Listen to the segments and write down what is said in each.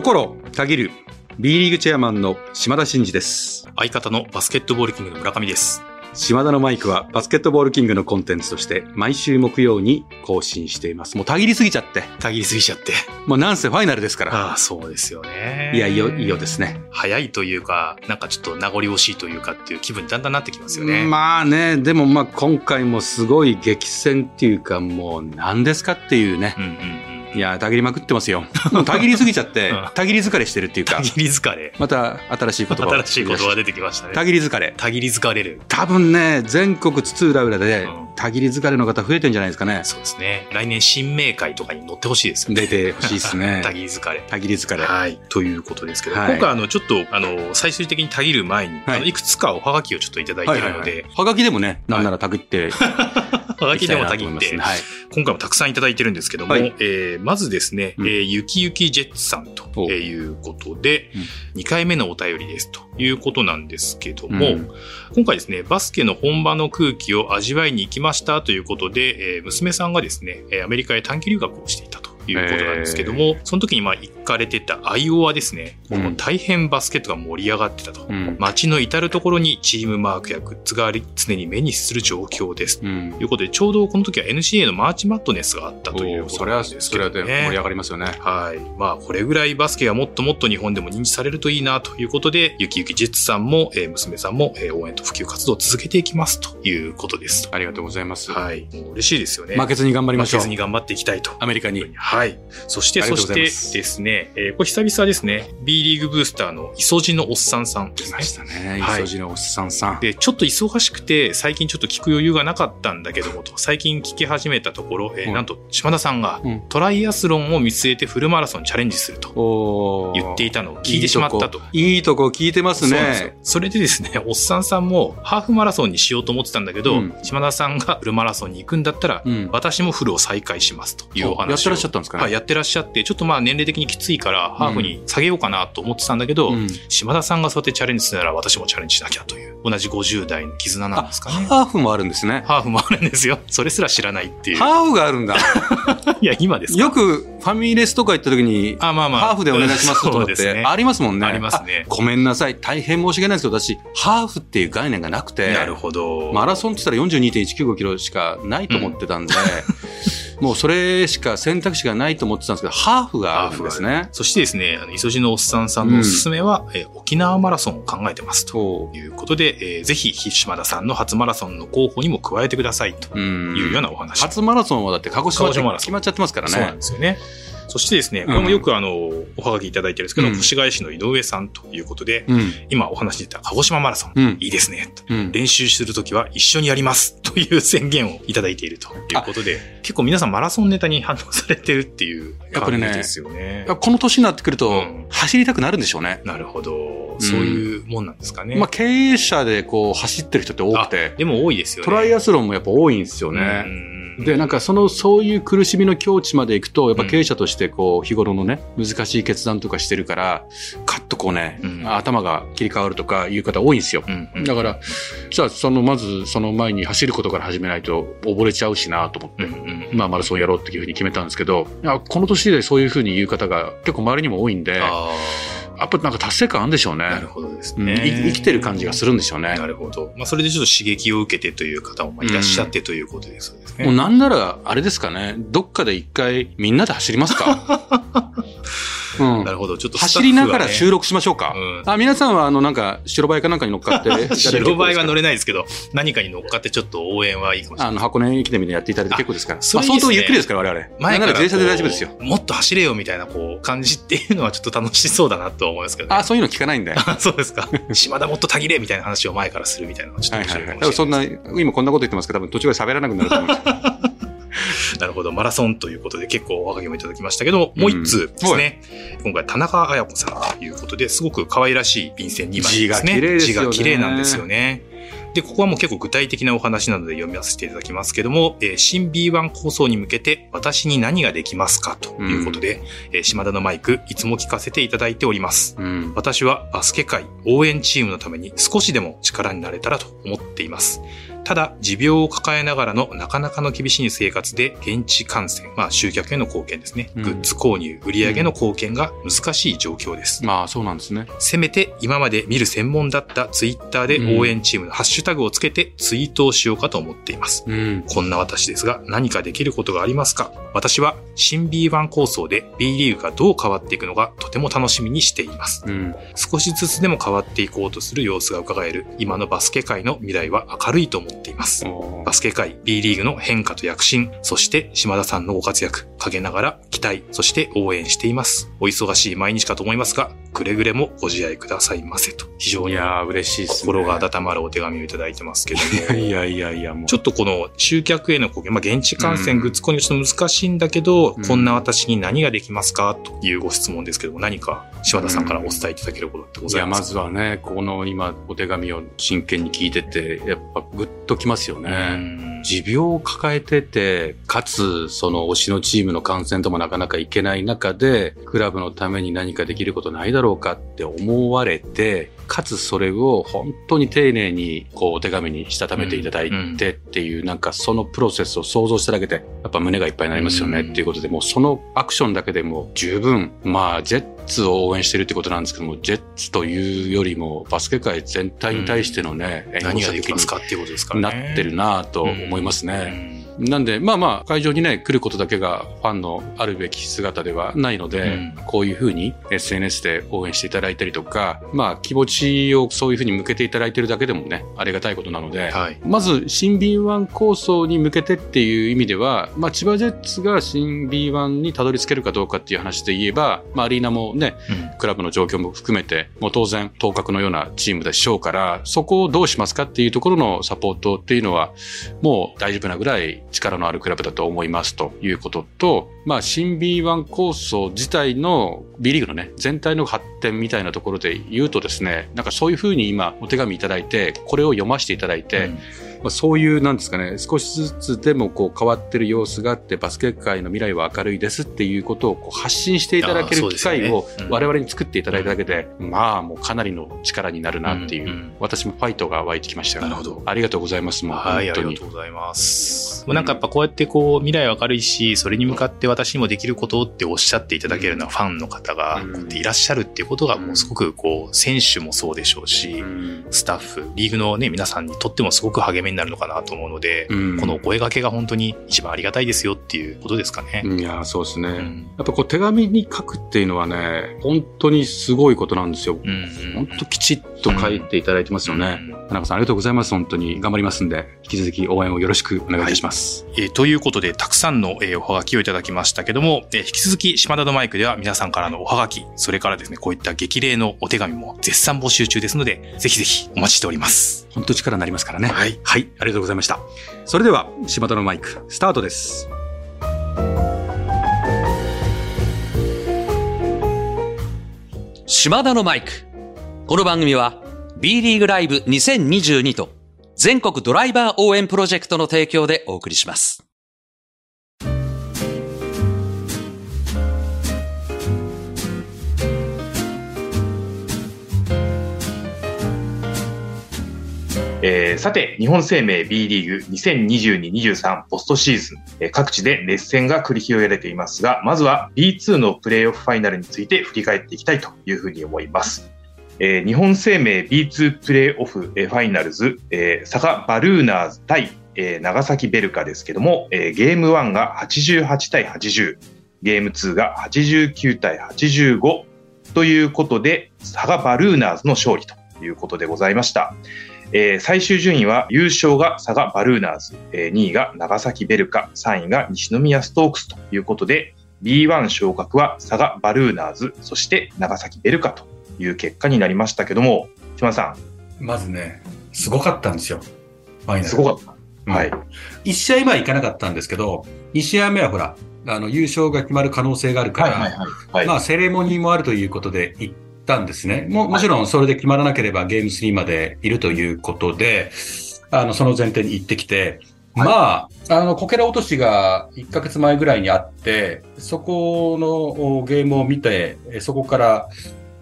心たぎる B リーグチェアマンの島田真二です。相方のバスケットボールキングの村上です。島田のマイクはバスケットボールキングのコンテンツとして毎週木曜に更新しています。もうたぎりすぎちゃって。たぎりすぎちゃって。もうなんせファイナルですから。ああ、そうですよね。いや、いよ、いよですね。早いというか、なんかちょっと名残惜しいというかっていう気分にだんだんなってきますよね。まあね、でもまあ今回もすごい激戦っていうかもう何ですかっていうねう。んうんうん。いや、たぎりまくってますよ。たぎりすぎちゃってうん、たぎり疲れしてるっていうか、たぎり疲れ。また新しい言葉を新しい言葉が出てきましたね。たぎり疲れ。たぎり疲れる。多分ね、全国津々浦々でうん、たぎり疲れの方増えてんじゃないですかね。そうですね。来年新明会とかに乗ってほしいですよね。出てほしいですね。たぎり疲れ。たぎり疲れ。はい。ということですけど、はい今回あの、ちょっと、あの、最終的にたぎる前に、はいあのいくつかおはがきをちょっといただいているので、はがきでもね、なんならたぎって、はがきでもたぎって、はい。今回もたくさんいただいてるんですけども、はい。えーまずですね、うん。えーゆきゆきジェッツさんとおいうことで、2回目のお便りですということなんですけどうん。も、今回ですね、バスケの本場の空気を味わいに行きましたということで、えー娘さんがですね、えーアメリカへ短期留学をしていたということなんですけども、その時にまあ行かれてたアイオワですね、うんもう大変バスケットが盛り上がってたと。うん。街の至るところにチームマークやグッズがあり、常に目にする状況です。うんということで、ちょうどこの時は NCA のマーチマットネスがあったということおーそれは、なんですそれはけどね。で盛り上がりますよね。はい。まあ、これぐらいバスケがもっともっと日本でも認知されるといいなということで、ゆきゆきジェッツさんも、えー娘さんも、えー応援と普及活動を続けていきますということです。ありがとうございます。はい。もう嬉しいですよね。負けずに頑張りましょう負けず。に頑張っていきたいと。アメリカに。はい。そして、そしてですね、えーこれ久々ですね、B リーグブースターの磯路のおっさんさんですね来ま。したね。はい磯路のおっさんさん。で、ちょっと忙しくて、最近ちょっと聞く余裕がなかったんだけどもと、最近聞き始めたところ、えーうんなんと、島田さんがうん、トライアスロンを見据えてフルマラソンにチャレンジすると言っていたのを聞いてしまったと。いいとこ聞いてますね。それでですね、おっさんさんもハーフマラソンにしようと思ってたんだけど、うん島田さんがフルマラソンに行くんだったら、うん。私もフルを再開しますというお話を。やってらっしゃったんですかねはい、やってらっしゃって、ちょっとまあ年齢的にきついから、ハーフに下げようかなと思ってたんだけど、うん島田さんがそうやってチャレンジするなら私もチャレンジしなきゃという、同じ50代の絆なんですかね。ハーフもあるんですね。ハーフもあるんですよ。それすら知らないっていう。ハーフがあるんだ。いや、今ですか？よくファミレスとか行った時に、あ、まあまあ。ハーフでお願いしますとかっ。てありますもんね。ありますねあごめんなさい。大変申し訳ないですけど、私、ハーフっていう概念がなくて、なるほど。マラソンって言ったら42.195キロしかないと思ってたんで、もうそれしか選択肢がないと思ってたんですけど、ハーフがあるんですね。そしてですね、磯路のおっさんさんのおすすめは、えー沖縄マラソンを考えてますとそいうことで、えーぜひ、島田さんの初マラソンの候補にも加えてくださいとう。うん。いうようなお話。初マラソンはだって鹿児島って鹿児島マラソン決まっちゃってますからそうなんね。ですよね。そしてですね、これもよくあの、おはがきいただいてるんですけど、うん越谷市の井上さんということで、うん。今お話に出た鹿児島マラソン、うん。いいですね。練習するときは一緒にやりますという宣言をいただいているということで、結構皆さんマラソンネタに反応されてるっていう感じですよね。この年になってくるとうん、走りたくなるんでしょうね。なるほど。そういうもんなんですかね。まあ、経営者でこう、走ってる人って多くてあ、でも多いですよね。トライアスロンもやっぱ多いんですよね。うん。で、なんかその、そういう苦しみの境地まで行くと、やっぱ経営者としてこう、日頃のね、難しい決断とかしてるから、カッとこうね、うん。頭が切り替わるとかいう方多いんですよ。うんうん。だから、じゃあ、その、まず、その前に走ることから始めないと溺れちゃうしなと思って、うんうん。まあ、マラソンやろうっていうふうに決めたんですけど、この年でそういうふうに言う方が結構周りにも多いんで、あやっぱなんか達成感あるんでしょうね。あ、なるほどですうん。生きてる感じがするんでしょうね。なるほど。まあ、それでちょっと刺激を受けてという方もまあいらっしゃってということですそうですね。もうなんなら、あれですかね、どっかで一回みんなで走りますか？うんなるほど。ちょっとね走りながら収録しましょうか。うんあ皆さんは、あの、なんか、白バイかなんかに乗っかって。白バイは乗れないですけど、何かに乗っかってちょっと応援はいいかもしれない。あの、箱根駅伝みたいにやっていただいて結構ですから。あそれいいねまあ相当ゆっくりですから、我々。前からなんなら自転車で大丈夫ですよ。もっと走れよみたいなこう感じっていうのはちょっと楽しそうだなとは思いますけどね。あ、そういうの聞かないんで。は あそうですか。島田もっとたぎれみたいな話を前からするみたいなのはちょっと面いはいはい。白いかもしれ多分そんないな、今こんなこと言ってますけど、多分途中で喋らなくなると思います。なるほど。マラソンということで結構おはがきもいただきましたけど、もう一通ですね。今回田中彩子さんということで、すごく可愛らしい便箋2枚ですね。字が綺麗ね字が綺麗なんですよね。で、ここはもう結構具体的なお話なので読みさせていただきますけども、えー新 B1 構想に向けて私に何ができますかということで、えー島田のマイクいつも聞かせていただいております。うん。私はバスケ界応援チームのために少しでも力になれたらと思っています。ただ、持病を抱えながらのなかなかの厳しい生活で現地観戦、まあ集客への貢献ですね。うんグッズ購入、売上の貢献が難しい状況です。まあそうなんですね。せめて今まで見る専門だったツイッターで応援チームのハッシュタグをつけてツイートをしようかと思っています。うん。こんな私ですが何かできることがありますか？私は新 B1 構想で B リーグがどう変わっていくのがとても楽しみにしています。うん。少しずつでも変わっていこうとする様子が伺える今のバスケ界の未来は明るいと思っています。バスケ界 B リーグの変化と躍進、そして島田さんのご活躍、陰ながら期待、そして応援しています。お忙しい毎日かと思いますが、くれぐれもご自愛くださいませと。非常に嬉しい。心が温まるお手紙をいただいてますけども。いやいやいや、もう。ちょっとこの集客への貢献、まあ、現地観戦、うんグッズ購入ちょっと難しいんだけど、うんこんな私に何ができますかというご質問ですけども、何か柴田さんからお伝えいただけることってごいや、まざいますか、ずはね、この今、お手紙を真剣に聞いてて、やっぱグッときますようね。ん持病を抱えてて、かつ、その推しのチームの観戦ともなかなかいけない中で、クラブのために何かできることないだろうかって思われて、かつそれを本当に丁寧にこうお手紙にしたためていただいてっていう、なんかそのプロセスを想像しただけで、やっぱ胸がいっぱいになりますよねうんっていうことで、もうそのアクションだけでも十分、まあ、ジェッツを応援してるってことなんですけども、ジェッツというよりも、バスケ界全体に対してのね、援護何が射撃にできますかっていうことですからね。なってるなぁと思いますね。うんなんで、まあまあ、会場にね、来ることだけがファンのあるべき姿ではないので、うんこういうふうに SNS で応援していただいたりとか、まあ、気持ちをそういうふうに向けていただいてるだけでもね、ありがたいことなので、はい。まず、新 B1 構想に向けてっていう意味では、まあ、千葉ジェッツが新 B1 にたどり着けるかどうかっていう話で言えば、まあ、アリーナもね、うんクラブの状況も含めて、もう当然、当格のようなチームでしょうから、そこをどうしますかっていうところのサポートっていうのは、もう大丈夫なぐらい力のあるクラブだと思いますということと、まあ、新 B1 構想自体の B リーグのね、全体の発展みたいなところで言うとですね、なんかそういうふうに今お手紙いただいて、これを読ませていただいて、うん。まあ、そういう、なんですかね、少しずつでもこう変わってる様子があって、バスケ界の未来は明るいですっていうことをこう発信していただける機会をうん我々に作っていただいただけで、まあもうかなりの力になるなっていう、うんうん私もファイトが湧いてきましたよ。なるほどありがとうございます。もうはい、ありがと。うございます。もうなんかやっぱこうやってこう未来は明るいし、それに向かって私にもできることっておっしゃっていただけるようなファンの方がいらっしゃるっていうことがもうすごくこう選手もそうでしょうし、うんスタッフ、リーグのね、皆さんにとってもすごく励みになるのかなと思うので、うんこのお声掛けが本当に一番ありがたいですよっていうことですかね。いや、そうですね。うんやっぱこう手紙に書くっていうのはね、本当にすごいことなんですよ。うん本当きちっと書いていただいてますよね。うん田中さんありがとうございます。本当に頑張りますんで、引き続き応援をよろしくお願いいたします。えーということで、たくさんの、えーおはがきをいただきましたけども、えー引き続き、島田のマイクでは皆さんからのおはがき、それからですね、こういった激励のお手紙も絶賛募集中ですので、ぜひぜひお待ちしております。本当力になりますからね。はい。はい、ありがとうございました。それでは、島田のマイク、スタートです。島田のマイク。この番組は B リーグライブ2022と全国ドライバー応援プロジェクトの提供でお送りします。えーさて、日本生命 B リーグ2022-23ポストシーズン、えー各地で熱戦が繰り広げられていますが、まずは B2 のプレーオフファイナルについて振り返っていきたいというふうに思います。えー日本生命 B2 プレーオフえーファイナルズ、えー佐賀バルーナーズ対、えー長崎ベルカですけども、えーゲーム1が88対80、ゲーム2が89対85ということで、佐賀バルーナーズの勝利ということでございました。えー最終順位は優勝が佐賀バルーナーズ、えー2位が長崎ベルカ、3位が西宮ストークスということで、B1 昇格は佐賀バルーナーズ、そして長崎ベルカという結果になりましたけども、島田さまずね、すごかったんですよ。すごかった。うんはい。1試合目は行かなかったんですけど、2試合目はほら、あの、優勝が決まる可能性があるから、はい。はい。まあ、セレモニーもあるということで行ったんですね。ももちろんそれで決まらなければゲーム3までいるということで、あの、その前提に行ってきて、はいまあ、あの、こけら落としが1ヶ月前ぐらいにあって、そこのおゲームを見て、えそこから、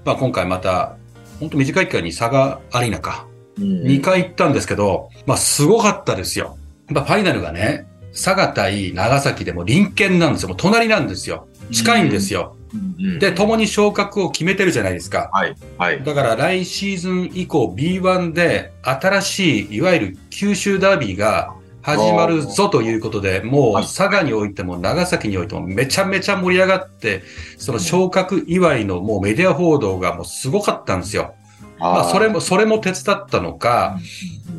まあ今回また、本当短い期間に差がアリーナか、2回行ったんですけど、まあすごかったですよ。やっぱファイナルがね、佐賀対長崎でも隣県なんですよ。もう隣なんですよ。近いんですよ。うんで、共に昇格を決めてるじゃないですか。はい。はい。だから来シーズン以降 B1 で新しい、いわゆる九州ダービーが始まるぞということで、もうはい佐賀においても長崎においてもめちゃめちゃ盛り上がって、その昇格祝いのもうメディア報道がもうすごかったんですよ。まあそれも、それも手伝ったのか、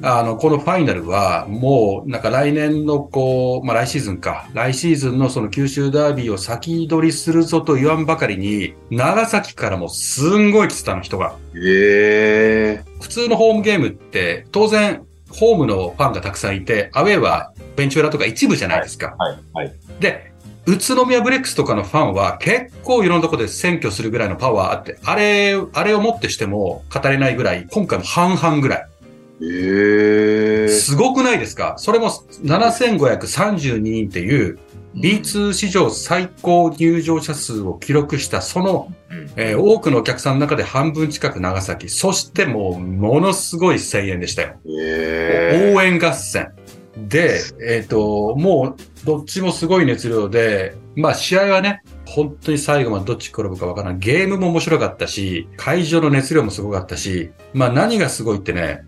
あの、このファイナルは、もう、なんか来年の、こう、まあ来シーズンか、来シーズンのその九州ダービーを先取りするぞと言わんばかりに、長崎からもすんごい来てたの人が。へえ。普通のホームゲームって、当然、ホームのファンがたくさんいて、アウェーはベンチュラとか一部じゃないですか。はい。はい。で、宇都宮ブレックスとかのファンは結構いろんなところで占拠するぐらいのパワーあって、あれ、あれをもってしても語れないぐらい、今回も半々ぐらい。へえ。すごくないですか？それも7532人っていう B2 史上最高入場者数を記録したその、うんえー多くのお客さんの中で半分近く長崎。そしてもうものすごい声援でしたよ。へえ。応援合戦。で、えっ、と、もうどっちもすごい熱量で、まあ試合はね、本当に最後までどっち転ぶかわからない。ゲームも面白かったし、会場の熱量もすごかったし、まあ何がすごいってね、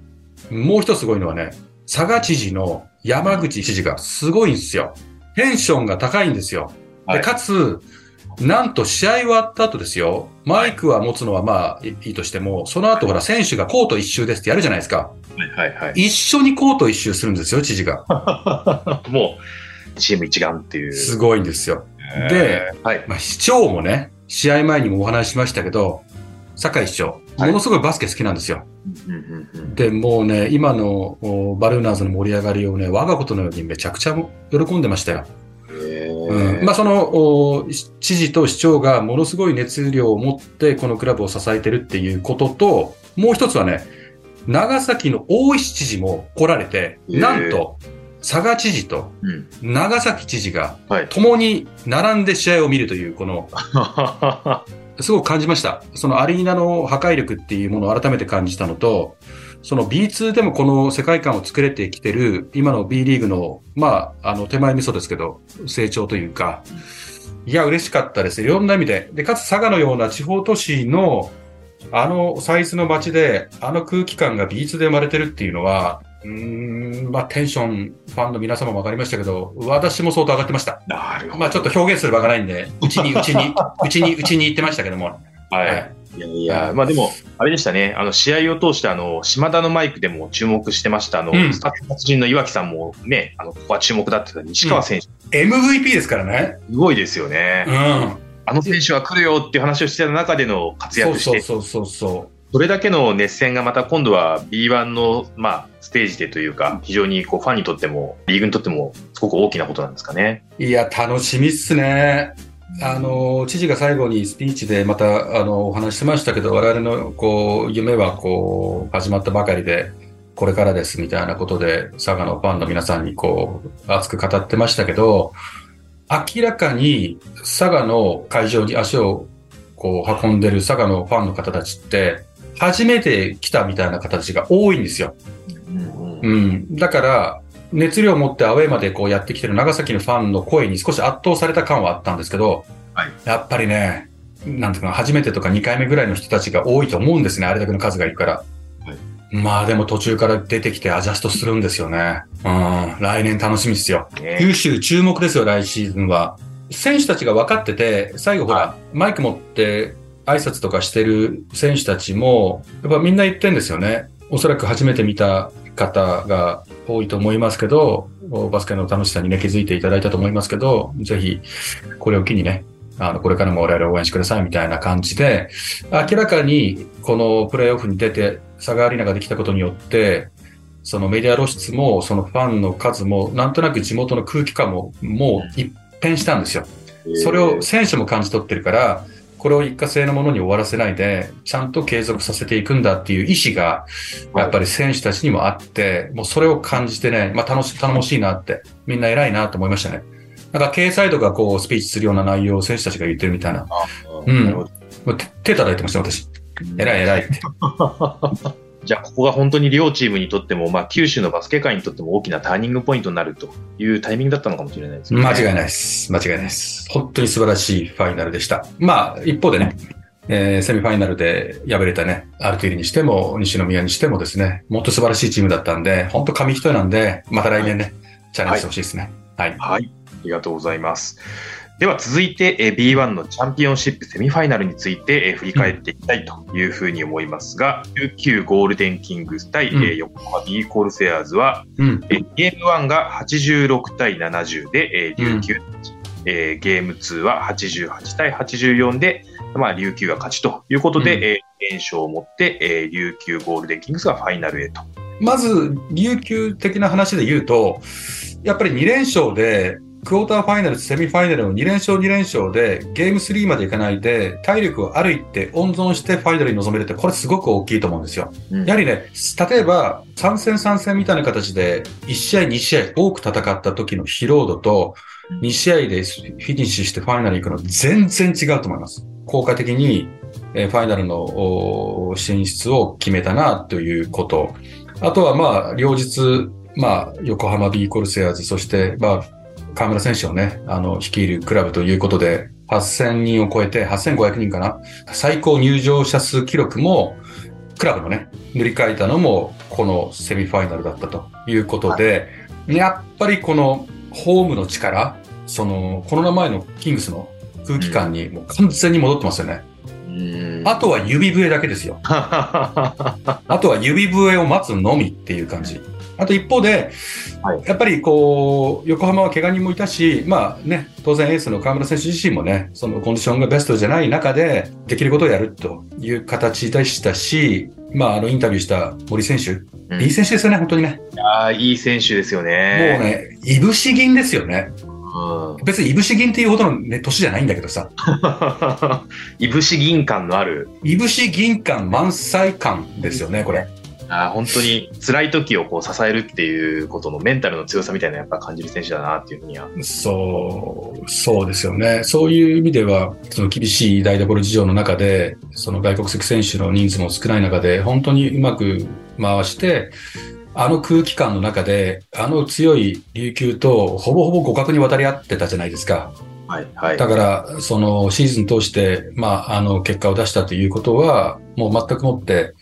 もう一つすごいのはね、佐賀知事の山口知事がすごいんですよ。テンションが高いんですよ。で、はいかつ、なんと試合終わった後ですよ。マイクは持つのはまあいいいとしても、その後ほら選手がコート一周ですってやるじゃないですか。はいはい一緒にコート一周するんですよ、知事が。はい。もう、チーム一丸っていう。すごいんですよ。で、はい。まあ、市長もね、試合前にもお話ししましたけど、酒井市長、はいものすごいバスケ好きなんですよ。で、もうね、今のおバルーナーズの盛り上がりをね、我がことのようにめちゃくちゃ喜んでましたよ。うんまあ、そのお知事と市長がものすごい熱量を持ってこのクラブを支えてるっていうことと、もう一つはね、長崎の大石知事も来られて、なんと、佐賀知事とうん。長崎知事がはい。共に並んで試合を見るという、この、すごく感じました。そのアリーナの破壊力っていうものを改めて感じたのと、その B2 でもこの世界観を作れてきてる、今の B リーグの、まあ、あの、手前味噌ですけど、成長というか、いや、嬉しかったです。いろんな意味で。で、かつ佐賀のような地方都市の、あのサイズの街で、あの空気感が B2 で生まれてるっていうのは、うーん、まあ、テンション、ファンの皆様もわかりましたけど、私も相当上がってました。なるほど。まあ、ちょっと表現する場がないんで、うちに、うちに、うちに、うちに行ってましたけども。はい。いやいや、まあでも、あれでしたね、あの、試合を通して、あの、島田のマイクでも注目してました、あの、うんスタッフ達人の岩木さんもね、あの、ここは注目だってた西川選手、MVP ですからね。すごいですよね。うん。あの選手は来るよっていう話をしてた中での活躍して、そうそうそうそそれだけの熱戦がまた今度は B1 の、まあ、ステージでというか、非常にこうファンにとっても、リーグにとっても、すごく大きなことなんですかね。う。いや、楽しみっすね。あの、知事が最後にスピーチでまた、あの、お話ししてましたけど、我々の、こう、夢は、こう、始まったばかりで、これからです、みたいなことで、佐賀のファンの皆さんに、こう、熱く語ってましたけど、明らかに、佐賀の会場に足を、こう、運んでる佐賀のファンの方たちって、初めて来たみたいな形が多いんですよ。うん。だから、熱量を持ってアウェーまでこうやってきてる長崎のファンの声に少し圧倒された感はあったんですけど、はいやっぱりね、なんていうかな、初めてとか2回目ぐらいの人たちが多いと思うんですね、あれだけの数がいるから。はいまあでも途中から出てきてアジャストするんですよね。うん、来年楽しみですよ。ね九州注目ですよ、来シーズンは。選手たちが分かってて、最後ほら、マイク持って挨拶とかしてる選手たちも、やっぱみんな言ってんですよね。おそらく初めて見た方が多いと思いますけど、バスケの楽しさにね、気づいていただいたと思いますけど、ぜひ、これを機にね、あの、これからも我々を応援してくださいみたいな感じで、明らかにこのプレイオフに出て、サガアリーナができたことによって、そのメディア露出も、そのファンの数も、なんとなく地元の空気感も、もう一変したんですよ。それを選手も感じ取ってるから、これを一過性のものに終わらせないで、ちゃんと継続させていくんだっていう意思が、やっぱり選手たちにもあって、もうそれを感じてね、まあ楽し、頼もしいなって、みんな偉いなと思いましたね。なんか、経サイドがこう、スピーチするような内容を選手たちが言ってるみたいな。うん手叩いてました、私。偉い偉いって。じゃあここが本当に両チームにとっても、まあ九州のバスケ界にとっても大きなターニングポイントになるというタイミングだったのかもしれないですね。間違いないです。間違いないです。本当に素晴らしいファイナルでした。まあ、一方でね、えーセミファイナルで敗れたね、アルティリにしても、西宮にしてもですね、もっと素晴らしいチームだったんで、本当紙一重なんで、また来年ね、チャレンジしてほしいですね。はい。はい。ありがとうございます。では続いて、えー B1 のチャンピオンシップセミファイナルについて、えー振り返っていきたいというふうに思いますが、琉球ゴールデンキングス対、横浜 B コールセアーズは、ゲーム1が86対70で、えー琉球、えーゲーム2は88対84で、まあ、琉球が勝ちということで、うん。えー連勝を持って、えー琉球ゴールデンキングスがファイナルへと。まず、琉球的な話で言うと、やっぱり2連勝で、クォーターファイナル、セミファイナルの2連勝2連勝で、ゲーム3までいかないで、体力を歩いて温存してファイナルに臨めるって、これすごく大きいと思うんですよ。うんやはりね、例えば、3戦3戦みたいな形で、1試合2試合多く戦った時の疲労度と、2試合でフィニッシュしてファイナルに行くの全然違うと思います。効果的に、えーファイナルのお進出を決めたなということ。あとはまあ、両日、まあ、横浜 B コルセアーズ、そして、まあ、河村選手をね、あの、率いるクラブということで、8000人を超えて、8500人かな？最高入場者数記録も、クラブのね、塗り替えたのも、このセミファイナルだったということで、やっぱりこのホームの力、その、コロナ前のキングスの空気感にもう完全に戻ってますよね。うんあとは指笛だけですよ。あとは指笛を待つのみっていう感じ。あと一方で、はいやっぱりこう、横浜は怪我人もいたし、まあね、当然エースの河村選手自身もね、そのコンディションがベストじゃない中で、できることをやるという形でしたし、まああのインタビューした森選手、うんいい選手ですよね、本当にね。いやーいい選手ですよもうね。ね、いぶし銀ですよね。うん別にいぶし銀っていうほどのね、年じゃないんだけどさ、いぶし銀感のある、いぶし銀感満載感ですよね、これ。あー本当に辛い時をこう支えるっていうことのメンタルの強さみたいなのやっぱ感じる選手だなっていうふうには。そう、そうですよね。そういう意味では、その厳しい台所事情の中で、その外国籍選手の人数も少ない中で、本当にうまく回して、あの空気感の中で、あの強い琉球とほぼほぼ互角に渡り合ってたじゃないですか。はい、はい。だから、そのシーズン通して、まあ、あの結果を出したということは、もう全くもって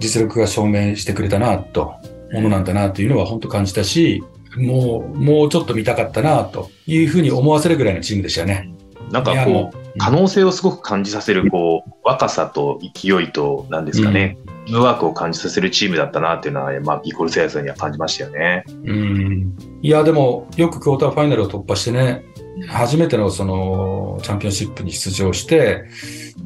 実力が証明してくれたな、と、ものなんだなというのは本当感じたし、もう、もうちょっと見たかったな、というふうに思わせるぐらいのチームでしたよね。なんかこう、可能性をすごく感じさせる、こう、若さと勢いと、なんですかね、チームワークを感じさせるチームだったなっていうのは、まあ、ビーコルセアーズには感じましたよね。うん。いや、でも、よくクォーターファイナルを突破してね、初めてのその、チャンピオンシップに出場して、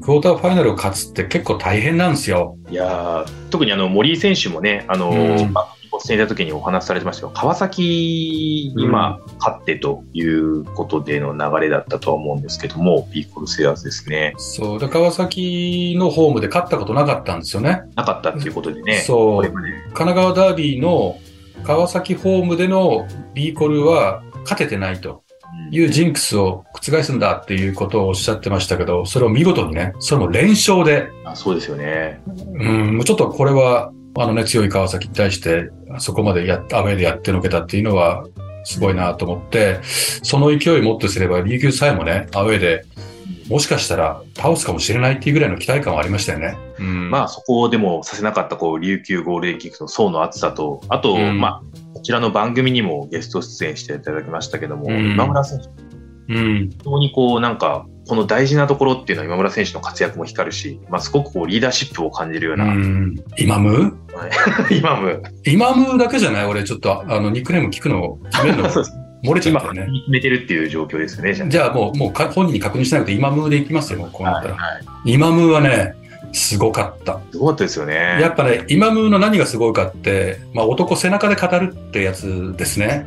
クォーターファイナルを勝つって結構大変なんですよ。いやー特にあの、森井選手もね、あの、うんまあ、ご出演いた時にお話しされてましたけど、川崎にまあ、勝ってということでの流れだったとは思うんですけども、ビーコルセアーズですね。そう。で、川崎のホームで勝ったことなかったんですよね。なかったっていうことでね。そう神奈川ダービーの川崎ホームでの B コルは勝ててないというジンクスを覆すんだっていうことをおっしゃってましたけど、それを見事にね、それも連勝で、あそうですよね。うん、もうちょっとこれは、あのね、強い川崎に対して、そこまでやっ、アウェーでやってのけたっていうのは、すごいなと思って、その勢いもっとすれば、琉球さえもね、アウェーで、もしかしたら倒すかもしれないっていうぐらいの期待感はありましたよね。うん。まあ、そこをでもさせなかった、こう、琉球ゴールデンキックの層の厚さと、あと、うんまあ、こちらの番組にもゲスト出演していただきましたけども、うん。今村選手、うん。本当にこう、なんか、この大事なところっていうのは今村選手の活躍も光るし、まあ、すごくこう、リーダーシップを感じるよううな、ん。イマム今も、イマムだけじゃない？俺ちょっと、あの、ニックネーム聞くの、決めるの、漏れちゃ今、ったよね。決めてるっていう状況ですよね、じゃあ。もう、もうか本人に確認しなくてイマムでいきますよ、こうなったら。はいイマムはね、すごかった。すごかったですよね。やっぱね、イマムの何がすごいかって、まあ男背中で語るってやつですね。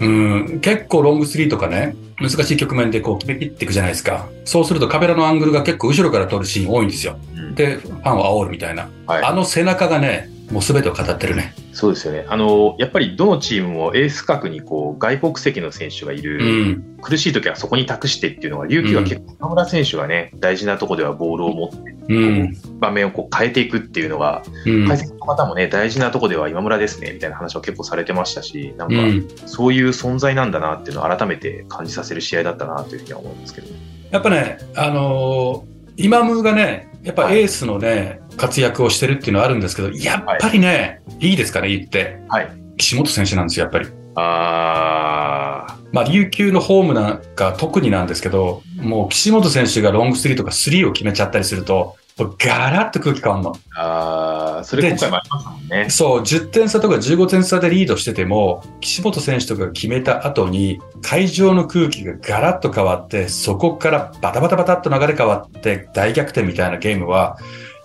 うんうん、結構ロングスリーとかね、難しい局面でこう決め切っていくじゃないですか。そうするとカメラのアングルが結構後ろから撮るシーン多いんですよ。うんで、ファンを煽るみたいな。はいあの背中がね、もう全てを語ってるね。そうですよね。あの、やっぱりどのチームもエース格にこう、外国籍の選手がいる、うん。苦しい時はそこに託してっていうのが、琉球は結構、河村選手がね、大事なとこではボールを持ってうん。場面をこう変えていくっていうのが、うん。解説の方もね、大事なとこでは今村ですね、みたいな話を結構されてましたし、なんか、うん。そういう存在なんだなっていうのを改めて感じさせる試合だったなというふうには思うんですけど。やっぱね、あのーイマムがね、やっぱエースのね、活躍をしてるっていうのはあるんですけど、やっぱりね、いいですかね、言って。はい。岸本選手なんですよ、やっぱり。あまあ、琉球のホームなんか特になんですけど、もう岸本選手がロングスリーとかスリーを決めちゃったりすると、ガラッと空気変わるの。ーあー、それ今回もありましたもんね。そう、10点差とか15点差でリードしてても、岸本選手とかが決めた後に、会場の空気がガラッと変わって、そこからバタバタバタっと流れ変わって大逆転みたいなゲームは、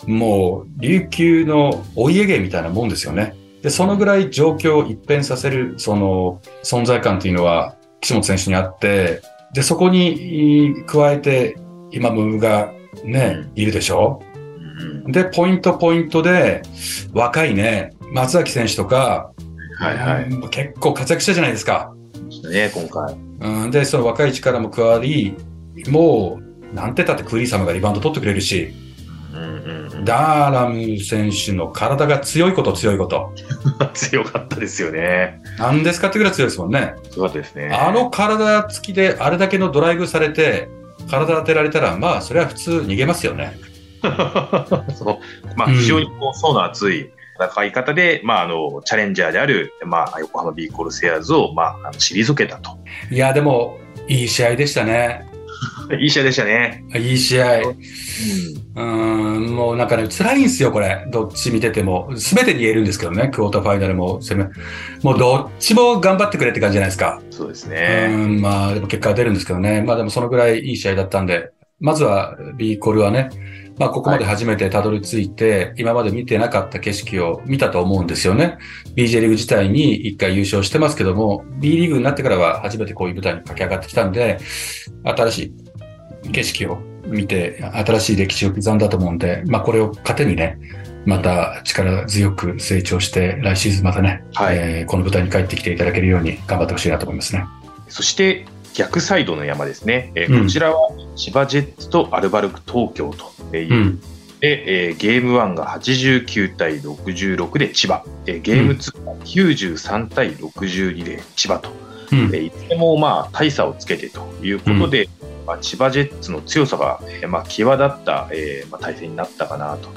もう、琉球のお家芸みたいなもんですよね。で、そのぐらい状況を一変させる、その、存在感っていうのは、岸本選手にあって、で、そこに加えて、今ムーがね、いるでしょ？うんで、ポイントポイントで、若いね、松崎選手とか、はいはい。うん結構活躍したじゃないですか。ね、今回。うん、で、その若い力も加わり、もう、なんてたってクーリー様がリバウンド取ってくれるし、ダーラム選手の体が強いこと強いこと。強かったですよね。なんですかってぐらい強いですもんね。強かったですね。あの体つきであれだけのドライブされて、体当てられたら、まあ、それは普通逃げますよね。その、まあ、うん非常にこう層の厚い戦い方で、まあ、あの、チャレンジャーである、まあ、横浜ビーコルセアーズを、まあ、退けたと。いや、でも、いい試合でしたね。いい試合でしたね。いい試合。うん。うーん、もうなんかね、辛いんですよ、これ。どっち見てても。すべてに言えるんですけどね、クォーターファイナルも、セミもうどっちも頑張ってくれって感じじゃないですか。そうですうね。ん、まあ、でも結果は出るんですけどね。まあでもそのぐらいいい試合だったんで、まずは B コルはね、まあここまで初めてたどり着いて、今まで見てなかった景色を見たと思うんですよね。BJ リーグ自体に一回優勝してますけども、B リーグになってからは初めてこういう舞台に駆け上がってきたんで、新しい景色を見て、新しい歴史を刻んだと思うんで、まあこれを糧にね、また力強く成長して、来シーズンまたね、はいえーこの舞台に帰ってきていただけるように頑張ってほしいなと思いますね。そして、逆サイドの山ですね。えーうんこちらは、千葉ジェッツとアルバルク東京という、うん。で、えーゲーム1が89対66で千葉、えーゲーム2が93対62で千葉と、うんえーいずれもまあ大差をつけてということで、まあ、千葉ジェッツの強さが、えーまあ、際立った、えーまあ、対戦になったかなと。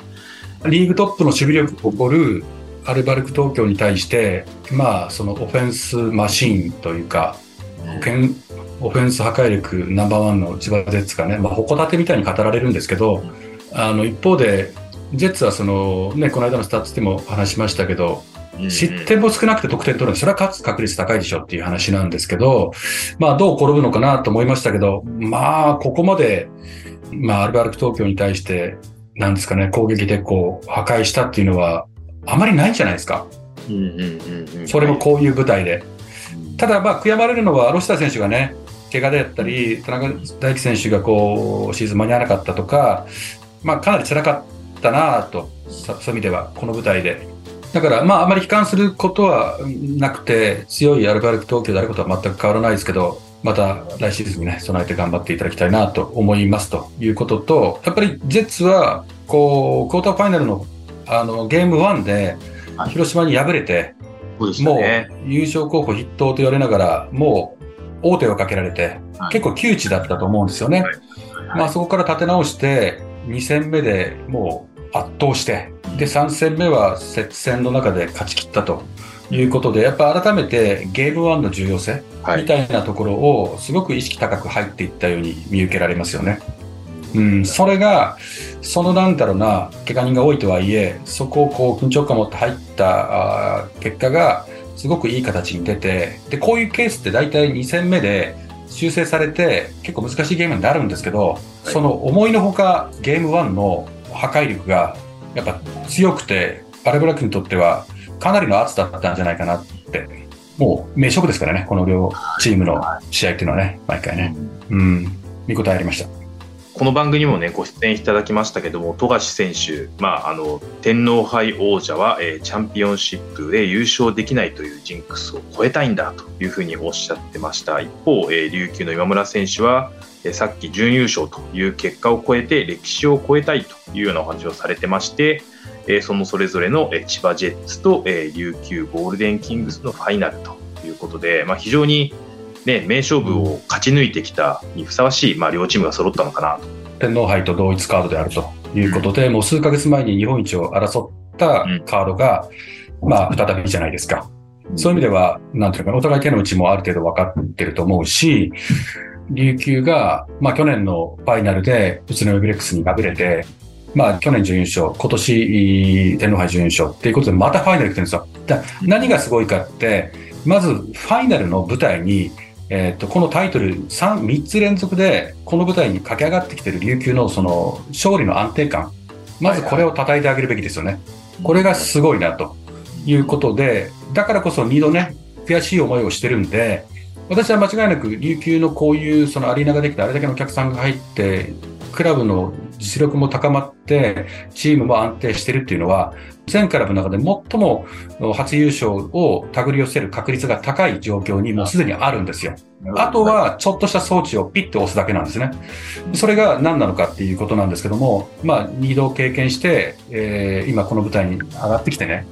リーグトップの守備力を誇るアルバルク東京に対して、まあ、そのオフェンスマシーンというか、オフェンス破壊力ナンバーワンの千葉ジェッツがね、まあ、矛盾みたいに語られるんですけど、あの、一方で、ジェッツはその、ね、この間のスタッツでも話しましたけど、失点も少なくて得点取るのそれは勝つ確率高いでしょっていう話なんですけど、まあどう転ぶのかなと思いましたけど、まあここまで、まあアルバルク東京に対して、なんですかね、攻撃でこう破壊したっていうのはあまりないんじゃないですか。うんうんうんうんそれもこういう舞台で。ただまあ悔やまれるのはロシター選手がね、怪我であったり、田中大輝選手がこうシーズン間に合わなかったとか、まあかなり辛かったなと、さそういう意味では、この舞台で。だから、まあ、あまり悲観することはなくて、強いアルバルク東京であることは全く変わらないですけど、また来シーズンにね、備えて頑張っていただきたいなと思いますということと、やっぱりジェッツは、こう、クォーターファイナルのあのゲーム1ではい、広島に敗れて、そうでしたもね。う優勝候補筆頭と言われながら、もう王手をかけられて、はい。結構窮地だったと思うんですよね。はい。まあそこから立て直して、2戦目でもう圧倒して、で、3戦目は接戦の中で勝ち切ったということで、やっぱ改めてゲーム1の重要性はい。みたいなところをすごく意識高く入っていったように見受けられますよね。うん、それが、そのなんだろうな、怪我人が多いとはいえ、そこをこう緊張感を持って入ったあー結果が、すごくいい形に出て、で、こういうケースって大体2戦目で修正されて、結構難しいゲームになるんですけど、その思いのほかゲーム1の破壊力がやっぱ強くて、アルブラックにとってはかなりの圧だったんじゃないかなって、もう名勝負ですからね、この両チームの試合っていうのはね、毎回ね。うん、見応えありました。この番組にもね、ご出演いただきましたけども、富樫選手、まあ、あの、天皇杯王者は、えーチャンピオンシップで優勝できないというジンクスを超えたいんだというふうにおっしゃってました。一方、えー琉球の今村選手は、えさっき準優勝という結果を超えて歴史を超えたいというようなお話をされてまして、えそのそれぞれのえ千葉ジェッツとえ琉球ゴールデンキングスのファイナルということで、まあ、非常に、ね、名勝負を勝ち抜いてきたにふさわしい、まあ、両チームが揃ったのかなと。天皇杯と同一カードであるということで、もう数ヶ月前に日本一を争ったカードが、まあ、再びじゃないですか。そういう意味では、なんていうのかな、お互い手の内もある程度分かってると思うし、琉球が、まあ去年のファイナルで宇都宮ブレックスに敗れて、まあ去年準優勝、今年天皇杯準優勝っていうことでまたファイナル来てるんですよ。だ何がすごいかって、まずファイナルの舞台に、えっ、と、このタイトル3、3つ連続でこの舞台に駆け上がってきてる琉球のその勝利の安定感。まずこれを称えてあげるべきですよね。これがすごいなということで、だからこそ2度ね、悔しい思いをしてるんで、私は間違いなく琉球のこういうそのアリーナができて、あれだけのお客さんが入って、クラブの実力も高まって、チームも安定してるっていうのは、全クラブの中で最も初優勝を手繰り寄せる確率が高い状況にもうすでにあるんですよ。あとは、ちょっとした装置をピッて押すだけなんですね。それが何なのかっていうことなんですけども、まあ、二度経験して、えー今この舞台に上がってきてね、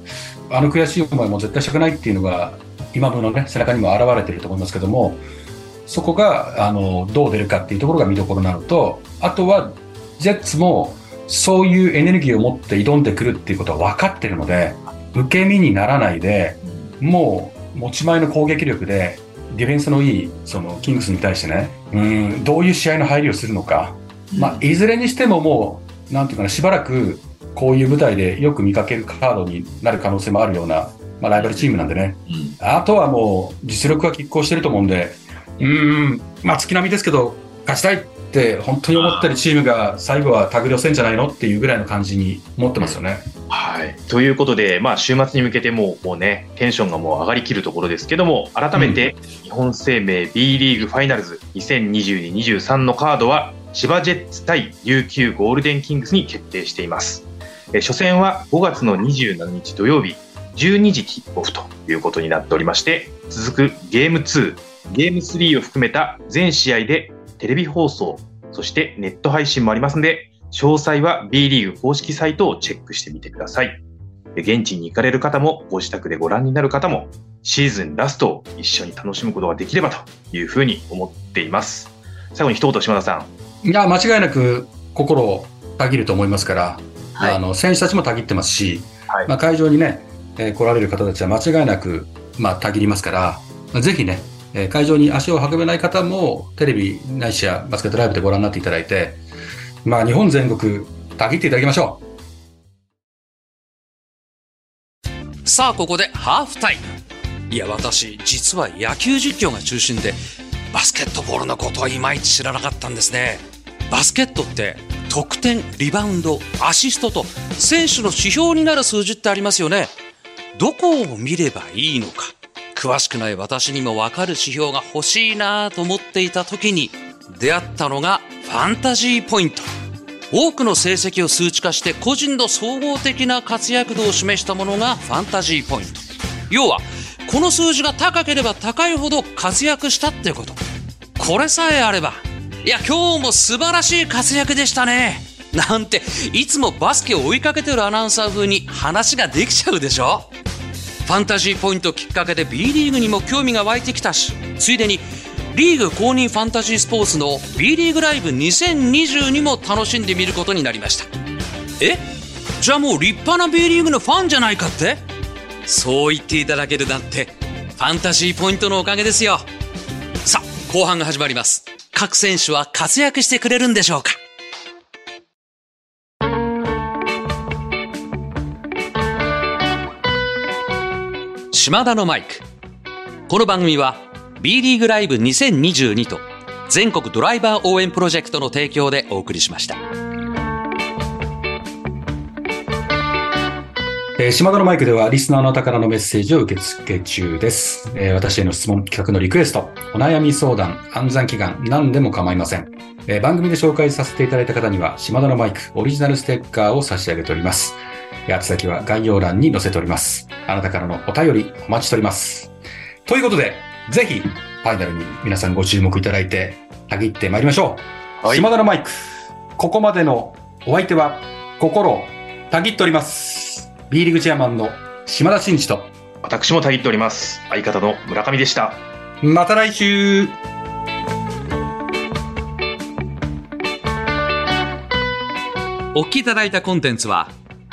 あの悔しい思いも絶対したくないっていうのが、今分のね、背中にも現れてると思いますけども、そこが、あの、どう出るかっていうところが見どころなのと、あとは、ジェッツも、そういうエネルギーを持って挑んでくるっていうことは分かってるので、受け身にならないで、もう持ち前の攻撃力で、ディフェンスのいい、その、キングスに対してね、うん、どういう試合の入りをするのか。まあ、いずれにしてももう、なんていうかな、しばらく、こういう舞台でよく見かけるカードになる可能性もあるような、まあ、ライバルチームなんでね。あとはもう、実力が拮抗してると思うんで、うーん、まあ、月並みですけど、勝ちたいって本当に思ってるチームが最後は手繰り寄せんじゃないのっていうぐらいの感じに思ってますよね。はい。ということで、まあ、週末に向けてもう、もうね、テンションがもう上がりきるところですけども、改めて、日本生命 B リーグファイナルズ2022-23のカードは、千葉ジェッツ対琉球ゴールデンキングスに決定しています。えー初戦は5月の27日土曜日、12時キックオフということになっておりまして、続くゲーム2、ゲーム3を含めた全試合でテレビ放送、そしてネット配信もありますので、詳細は B リーグ公式サイトをチェックしてみてください。現地に行かれる方も、ご自宅でご覧になる方も、シーズンラストを一緒に楽しむことができればというふうに思っています。最後に一言、島田さん。いや、間違いなく心をたぎると思いますから、はいあの選手たちもたぎってますし、はいまあ、会場にね、えー来られる方たちは間違いなく、まあ、たぎりますから、まあぜひね、え会場に足を運べない方も、テレビないしやバスケットライブでご覧になっていただいて、まあ、日本全国、たぎっていただきましょう。さあここでハーフタイム。いや私実は野球実況が中心でバスケットボールのことはいまいち知らなかったんですね。バスケットって得点リバウンドアシストと選手の指標になる数字ってありますよね。どこを見ればいいのか。詳しくない私にも分かる指標が欲しいなと思っていた時に出会ったのがファンタジーポイント。多くの成績を数値化して個人の総合的な活躍度を示したものがファンタジーポイント。要はこの数字が高ければ高いほど活躍したってこと。これさえあればいや今日も素晴らしい活躍でしたね。なんていつもバスケを追いかけてるアナウンサー風に話ができちゃうでしょ。ファンタジーポイントきっかけで B リーグにも興味が湧いてきたしついでにリーグ公認ファンタジースポーツの B リーグライブ2022も楽しんでみることになりました。え？じゃあもう立派な B リーグのファンじゃないかって？そう言っていただけるなんてファンタジーポイントのおかげですよ。さあ後半が始まります。各選手は活躍してくれるんでしょうか？島田のマイクこの番組は B リーグライブ2022と全国ドライバー応援プロジェクトの提供でお送りしましたえー島田のマイクではリスナーの方からのメッセージを受け付け中です。えー私への質問、企画のリクエスト、お悩み相談、暗算祈願、何でも構いません。えー番組で紹介させていただいた方には、島田のマイクオリジナルステッカーを差し上げております。宛先は概要欄に載せております。あなたからのお便りお待ちしております。ということで、ぜひ、ファイナルに皆さんご注目いただいて、たぎってまいりましょう。はい島田のマイク。ここまでのお相手は、心をたぎっております。B リーグチェアマンの島田真二と、私もたぎっております。相方の村上でした。また来週お聞きいただいたコンテンツは、